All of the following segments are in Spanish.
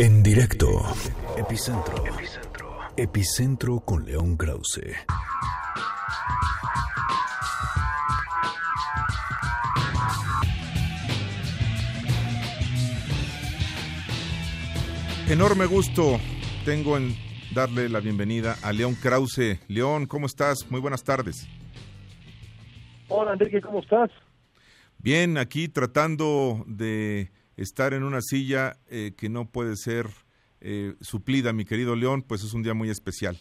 En directo. Epicentro. Epicentro. Epicentro con León Krause. Enorme gusto tengo en darle la bienvenida a León Krause. León, ¿cómo estás? Muy buenas tardes. Hola Enrique, ¿cómo estás? Bien, aquí tratando de estar en una silla eh, que no puede ser eh, suplida, mi querido León, pues es un día muy especial.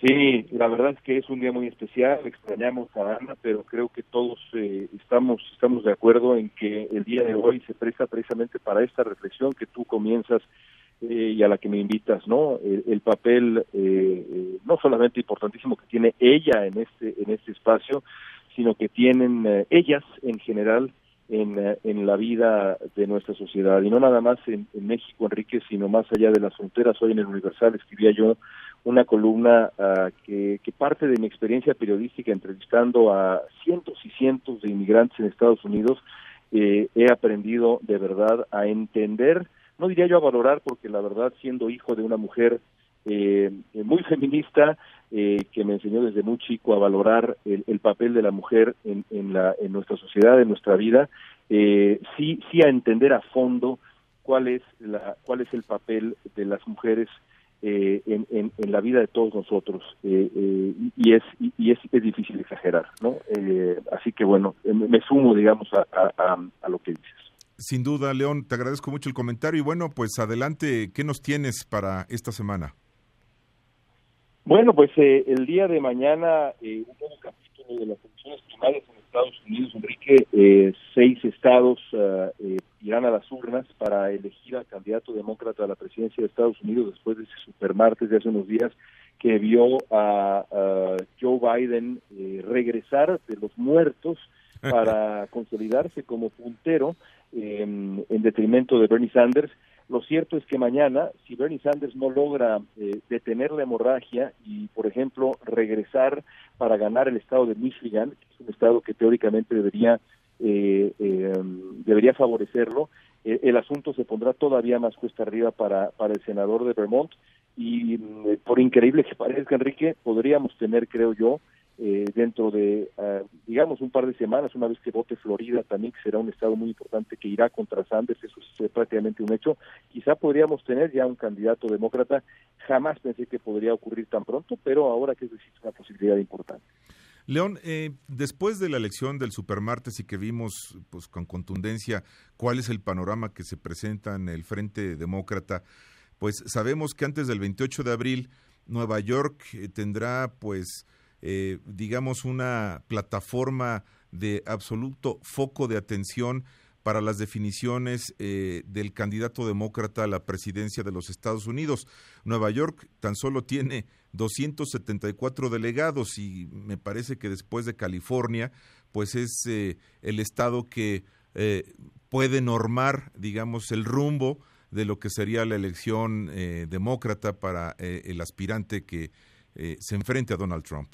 Sí, la verdad es que es un día muy especial, extrañamos a Ana, pero creo que todos eh, estamos estamos de acuerdo en que el día de hoy se presta precisamente para esta reflexión que tú comienzas y a la que me invitas, ¿no? El, papel no solamente importantísimo que tiene ella en este en este espacio, sino que tienen ellas en general en, en, la vida de nuestra sociedad. Y no nada más en, México, Enrique, sino más allá de las fronteras. Hoy en el Universal escribía yo una columna uh, que, que, parte de mi experiencia periodística entrevistando a cientos y cientos de inmigrantes en Estados Unidos. Eh, he aprendido de verdad a entender, no diría yo a valorar, porque la verdad, siendo hijo de una mujer eh, muy feminista, eh, que me enseñó desde muy chico a valorar el, papel de la mujer en, en, la, en nuestra sociedad, en nuestra vida, eh, sí, sí a entender a fondo cuál es, la, cuál es el papel de las mujeres eh, en, en, la vida de todos nosotros eh, eh y es y es, es difícil exagerar no eh, así que bueno me sumo digamos a, a, a, lo que dices. Sin duda León te agradezco mucho el comentario y bueno pues adelante qué nos tienes para esta semana bueno, pues eh, el día de mañana eh, un nuevo capítulo de las elecciones primarias en Estados Unidos, Enrique, eh, seis estados uh, irán a las urnas para elegir al candidato demócrata a la presidencia de Estados Unidos después de ese supermartes de hace unos días que vio a, a Joe Biden regresar de los muertos para consolidarse como puntero en detrimento de Bernie Sanders lo cierto es que mañana, si Bernie Sanders no logra eh, detener la hemorragia y, por ejemplo, regresar para ganar el estado de Michigan, que es un estado que teóricamente debería eh, eh, debería favorecerlo, el asunto se pondrá todavía más cuesta arriba para, para el senador de Vermont. Y, mm, por increíble que parezca, Enrique, podríamos tener, creo yo, eh, dentro de, uh, digamos, un par de semanas, una vez que vote Florida también, que será un estado muy importante que irá contra Sanders, eso es prácticamente un hecho, quizá podríamos tener ya un candidato demócrata, jamás pensé que podría ocurrir tan pronto, pero ahora que decir, una posibilidad importante. León, eh, después de la elección del supermartes y que vimos pues, con contundencia cuál es el panorama que se presenta en el Frente Demócrata, pues sabemos que antes del 28 de abril Nueva York eh, tendrá pues eh, digamos, una plataforma de absoluto foco de atención para las definiciones eh, del candidato demócrata a la presidencia de los Estados Unidos. Nueva York tan solo tiene 274 delegados y me parece que después de California, pues es eh, el estado que puede normar, digamos, el rumbo de lo que sería la elección demócrata para el aspirante que se enfrente a Donald Trump.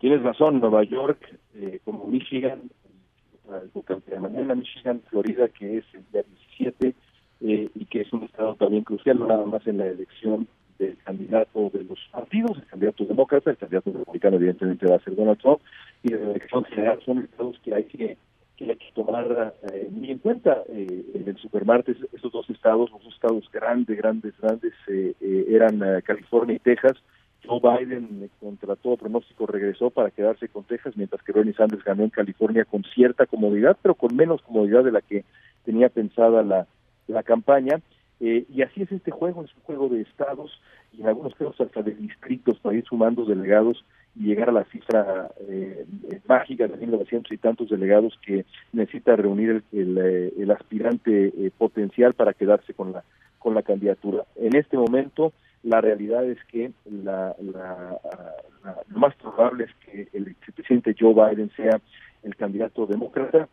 Tienes razón, Nueva York, eh, como Michigan, de mañana Michigan, Florida, que es el día 17, eh, y que es un estado también crucial, no nada más en la elección del candidato de los partidos, el candidato demócrata, el candidato republicano evidentemente va a ser Donald Trump, y la elección general son estados que hay que, que, hay que tomar eh, muy en cuenta. Eh, en el supermartes, esos dos estados, los dos estados grandes, grandes, grandes, eh, eh eran California y Texas, Biden, contra todo pronóstico, regresó para quedarse con Texas, mientras que Bernie Sanders ganó en California con cierta comodidad, pero con menos comodidad de la que tenía pensada la, la campaña. Eh, y así es este juego, es un juego de estados y en algunos casos hasta de distritos para ir sumando delegados y llegar a la cifra eh, mágica de 1900 y tantos delegados que necesita reunir el, el, eh, aspirante potencial para quedarse con la con la candidatura. En este momento la realidad es que la, lo más probable es que el vicepresidente Joe Biden sea el candidato demócrata.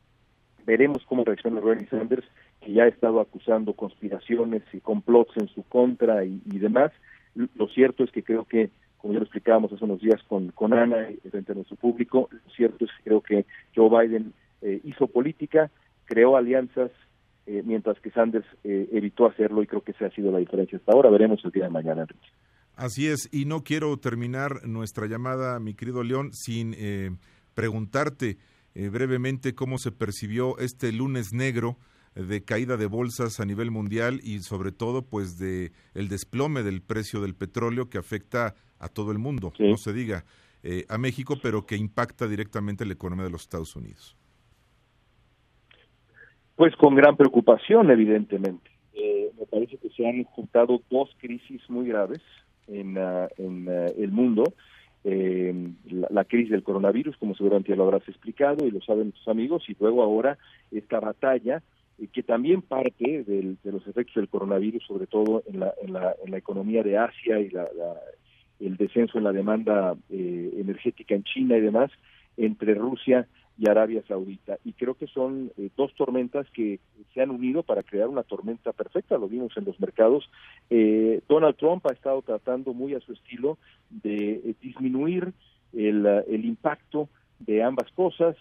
Veremos cómo reacciona Bernie Sanders, que ya ha estado acusando conspiraciones y complots en su contra y, demás. Lo cierto es que creo que, como ya lo explicábamos hace unos días con, con Ana y frente a nuestro público, lo cierto es que creo que Joe Biden eh, hizo política, creó alianzas mientras que Sanders evitó hacerlo y creo que esa ha sido la diferencia hasta ahora. Veremos el día de mañana, Enrique. Así es, y no quiero terminar nuestra llamada, mi querido León, sin preguntarte brevemente cómo se percibió este lunes negro de caída de bolsas a nivel mundial y sobre todo pues de el desplome del precio del petróleo que afecta a todo el mundo, no se diga eh, a México, pero que impacta directamente la economía de los Estados Unidos. Pues con gran preocupación, evidentemente. Eh, me parece que se han juntado dos crisis muy graves en, ah, ah, el mundo. Eh, la, la, crisis del coronavirus, como seguramente lo habrás explicado y lo saben tus amigos, y luego ahora esta batalla que también parte de los efectos del coronavirus, sobre todo en la, en la, en la economía de Asia y la, el descenso en la demanda eh, energética en China y demás, entre Rusia y Arabia Saudita. Y creo que son eh, dos tormentas que se han unido para crear una tormenta perfecta, lo vimos en los mercados. Eh, Donald Trump ha estado tratando muy a su estilo de disminuir el, el impacto de ambas cosas,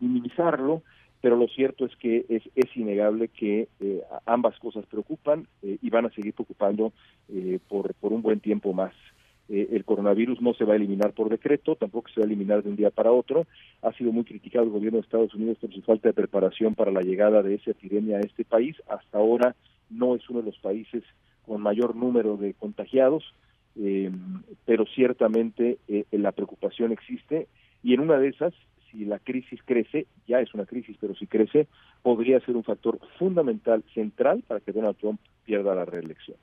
minimizarlo, pero lo cierto es que es, es innegable que eh, ambas cosas preocupan eh, y van a seguir preocupando eh, por, por un buen tiempo más. El coronavirus no se va a eliminar por decreto, tampoco se va a eliminar de un día para otro. Ha sido muy criticado el gobierno de Estados Unidos por su falta de preparación para la llegada de esa epidemia a este país. Hasta ahora no es uno de los países con mayor número de contagiados, pero ciertamente la preocupación existe y en una de esas si la crisis crece, ya es una crisis, pero si crece, podría ser un factor fundamental, central, para que Donald Trump pierda la reelección.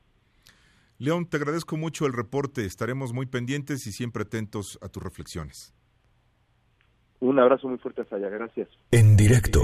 León, te agradezco mucho el reporte. Estaremos muy pendientes y siempre atentos a tus reflexiones. Un abrazo muy fuerte hasta allá. Gracias. En directo.